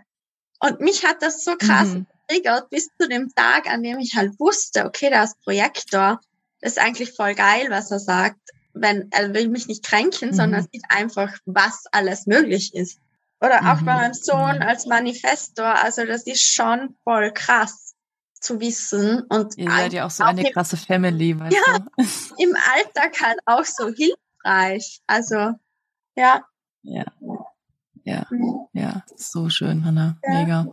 Und mich hat das so krass mhm. getriggert bis zu dem Tag, an dem ich halt wusste, okay, der ist Projektor. Das ist eigentlich voll geil, was er sagt. Wenn, er will mich nicht kränken, mhm. sondern sieht einfach, was alles möglich ist. Oder auch bei meinem Sohn als Manifestor. Also das ist schon voll krass zu wissen und ihr seid ja auch so auch eine krasse Family, weißt ja, du? im Alltag halt auch so hilfreich. Also ja. Ja. Ja, mhm. ja, so schön, Hanna, ja. mega.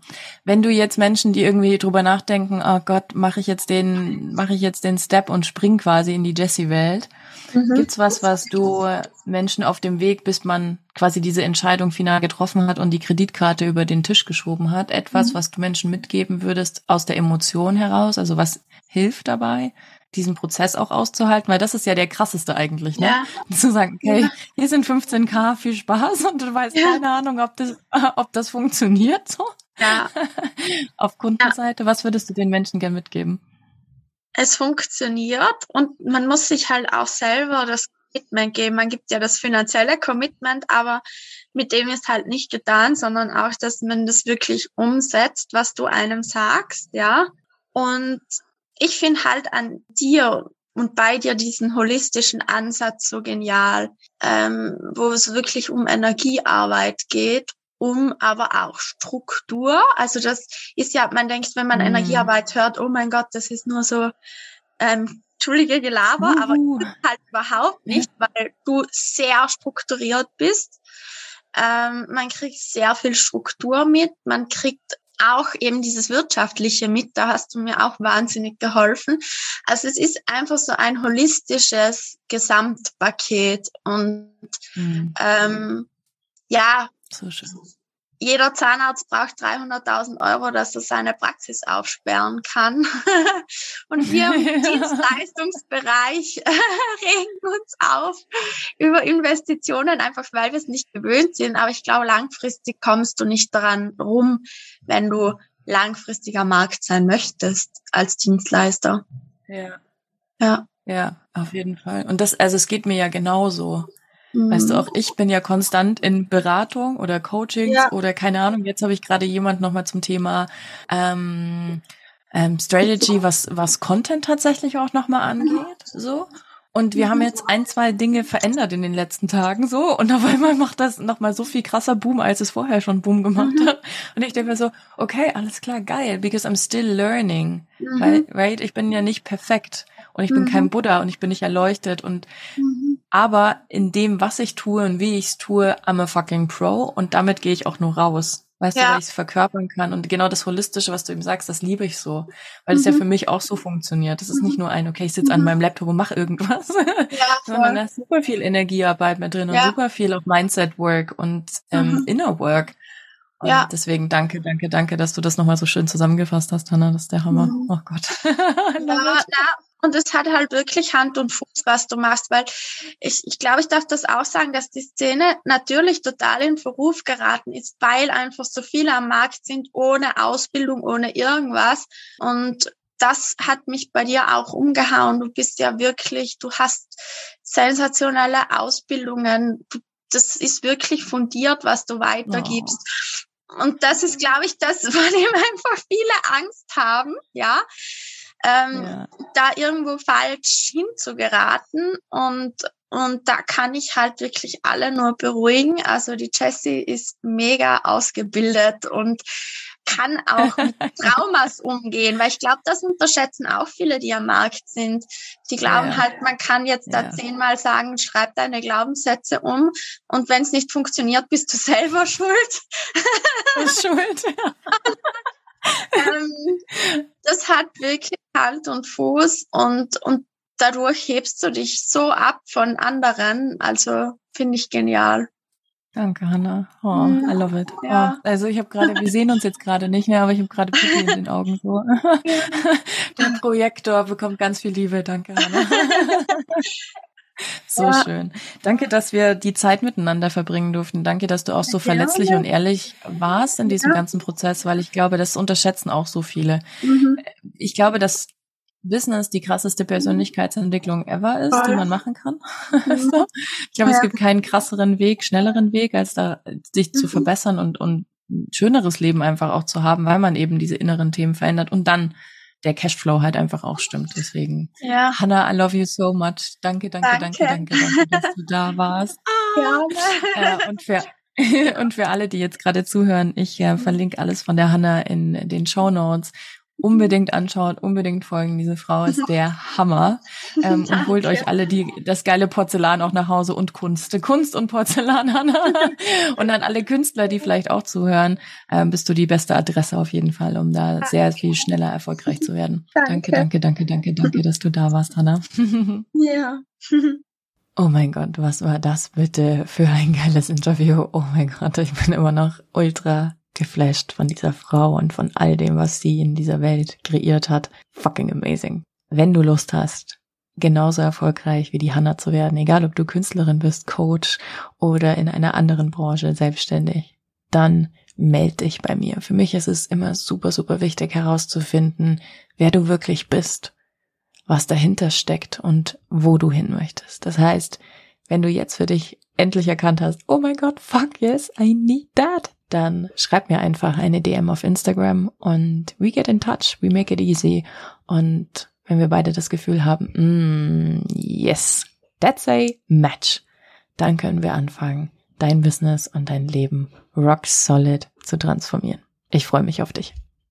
Wenn du jetzt Menschen, die irgendwie drüber nachdenken, oh Gott, mache ich jetzt den, mache ich jetzt den Step und spring quasi in die Jessie-Welt, mhm. gibt's was, was du Menschen auf dem Weg, bis man quasi diese Entscheidung final getroffen hat und die Kreditkarte über den Tisch geschoben hat, etwas, mhm. was du Menschen mitgeben würdest aus der Emotion heraus, also was hilft dabei? diesen Prozess auch auszuhalten, weil das ist ja der krasseste eigentlich, ne? Ja. Zu sagen, okay, ja. hier sind 15k, viel Spaß und du weißt ja. keine Ahnung, ob das, ob das funktioniert so. Ja. Auf Kundenseite, was würdest du den Menschen gern mitgeben? Es funktioniert und man muss sich halt auch selber das Commitment geben. Man gibt ja das finanzielle Commitment, aber mit dem ist halt nicht getan, sondern auch, dass man das wirklich umsetzt, was du einem sagst, ja. Und ich finde halt an dir und bei dir diesen holistischen Ansatz so genial, ähm, wo es wirklich um Energiearbeit geht, um aber auch Struktur. Also das ist ja, man denkt, wenn man mm. Energiearbeit hört, oh mein Gott, das ist nur so ähm, entschuldige Gelaber, uh. aber halt überhaupt nicht, weil du sehr strukturiert bist. Ähm, man kriegt sehr viel Struktur mit, man kriegt auch eben dieses Wirtschaftliche mit, da hast du mir auch wahnsinnig geholfen. Also es ist einfach so ein holistisches Gesamtpaket und mhm. ähm, ja, so schön. jeder Zahnarzt braucht 300.000 Euro, dass er seine Praxis aufsperren kann. und wir im Dienstleistungsbereich regen uns auf über Investitionen, einfach weil wir es nicht gewöhnt sind. Aber ich glaube, langfristig kommst du nicht daran rum, wenn du langfristiger Markt sein möchtest als Dienstleister. Ja. Ja. Ja, auf jeden Fall. Und das, also es geht mir ja genauso. Mhm. Weißt du, auch ich bin ja konstant in Beratung oder Coachings ja. oder keine Ahnung. Jetzt habe ich gerade jemand nochmal zum Thema ähm, ähm, Strategy, was, was Content tatsächlich auch nochmal angeht. So. Und wir haben jetzt ein, zwei Dinge verändert in den letzten Tagen so und auf einmal macht das nochmal so viel krasser Boom, als es vorher schon Boom gemacht mhm. hat. Und ich denke mir so, okay, alles klar, geil, because I'm still learning. Mhm. Weil, right, ich bin ja nicht perfekt und ich bin kein mhm. Buddha und ich bin nicht erleuchtet und mhm. aber in dem, was ich tue und wie ich es tue, I'm a fucking Pro und damit gehe ich auch nur raus. Weißt ja. du, weil ich es verkörpern kann. Und genau das Holistische, was du eben sagst, das liebe ich so. Weil es mhm. ja für mich auch so funktioniert. Das ist nicht nur ein, okay, ich sitze mhm. an meinem Laptop und mache irgendwas. Ja, sondern da ist super viel Energiearbeit mit drin ja. und super viel auch Mindset-Work und ähm, mhm. Und ja. deswegen danke, danke, danke, dass du das nochmal so schön zusammengefasst hast, Hanna. Das ist der Hammer. Mhm. Oh Gott. ja, na, und es hat halt wirklich Hand und Fuß, was du machst, weil ich, ich glaube, ich darf das auch sagen, dass die Szene natürlich total in Verruf geraten ist, weil einfach so viele am Markt sind, ohne Ausbildung, ohne irgendwas. Und das hat mich bei dir auch umgehauen. Du bist ja wirklich, du hast sensationelle Ausbildungen. Du, das ist wirklich fundiert, was du weitergibst. Und das ist, glaube ich, das, vor dem einfach viele Angst haben, ja ähm, ja. da irgendwo falsch hinzugeraten und und da kann ich halt wirklich alle nur beruhigen. Also die Jessie ist mega ausgebildet und kann auch mit Traumas umgehen, weil ich glaube, das unterschätzen auch viele, die am Markt sind. Die glauben ja. halt, man kann jetzt ja. da zehnmal sagen, schreib deine Glaubenssätze um und wenn es nicht funktioniert, bist du selber schuld. Schuld, ja. ähm, das hat wirklich Hand und Fuß und, und dadurch hebst du dich so ab von anderen. Also finde ich genial. Danke, Hanna. Oh. I love it. Ja. Oh, also ich habe gerade, wir sehen uns jetzt gerade nicht mehr, aber ich habe gerade Pipi in den Augen so. Der Projektor bekommt ganz viel Liebe. Danke, Hanna. So ja. schön. Danke, dass wir die Zeit miteinander verbringen durften. Danke, dass du auch so verletzlich ja, und ehrlich warst in diesem ja. ganzen Prozess, weil ich glaube, das unterschätzen auch so viele. Mhm. Ich glaube, dass Business die krasseste Persönlichkeitsentwicklung ever ist, Voll. die man machen kann. Mhm. so. Ich glaube, es gibt keinen krasseren Weg, schnelleren Weg, als da sich mhm. zu verbessern und, und ein schöneres Leben einfach auch zu haben, weil man eben diese inneren Themen verändert und dann der Cashflow halt einfach auch stimmt. Deswegen, ja. Hannah, I love you so much. Danke, danke, danke, danke, danke, danke dass du da warst. Ja. Äh, und für und für alle, die jetzt gerade zuhören, ich äh, verlinke alles von der Hannah in den Show Notes unbedingt anschauen, unbedingt folgen. Diese Frau ist der Hammer. Ähm, und holt euch alle die, das geile Porzellan auch nach Hause und Kunst. Kunst und Porzellan, Hanna. und an alle Künstler, die vielleicht auch zuhören, ähm, bist du die beste Adresse auf jeden Fall, um da danke. sehr viel schneller erfolgreich zu werden. Danke, danke, danke, danke, danke, dass du da warst, Hanna. ja. Oh mein Gott, was war das bitte für ein geiles Interview? Oh mein Gott, ich bin immer noch ultra geflasht von dieser Frau und von all dem, was sie in dieser Welt kreiert hat. Fucking amazing. Wenn du Lust hast, genauso erfolgreich wie die Hanna zu werden, egal ob du Künstlerin bist, Coach oder in einer anderen Branche selbstständig, dann meld dich bei mir. Für mich ist es immer super, super wichtig herauszufinden, wer du wirklich bist, was dahinter steckt und wo du hin möchtest. Das heißt, wenn du jetzt für dich endlich erkannt hast, oh mein Gott, fuck yes, I need that, dann schreib mir einfach eine DM auf Instagram und we get in touch, we make it easy. Und wenn wir beide das Gefühl haben, mm, yes, that's a match, dann können wir anfangen, dein Business und dein Leben rock solid zu transformieren. Ich freue mich auf dich.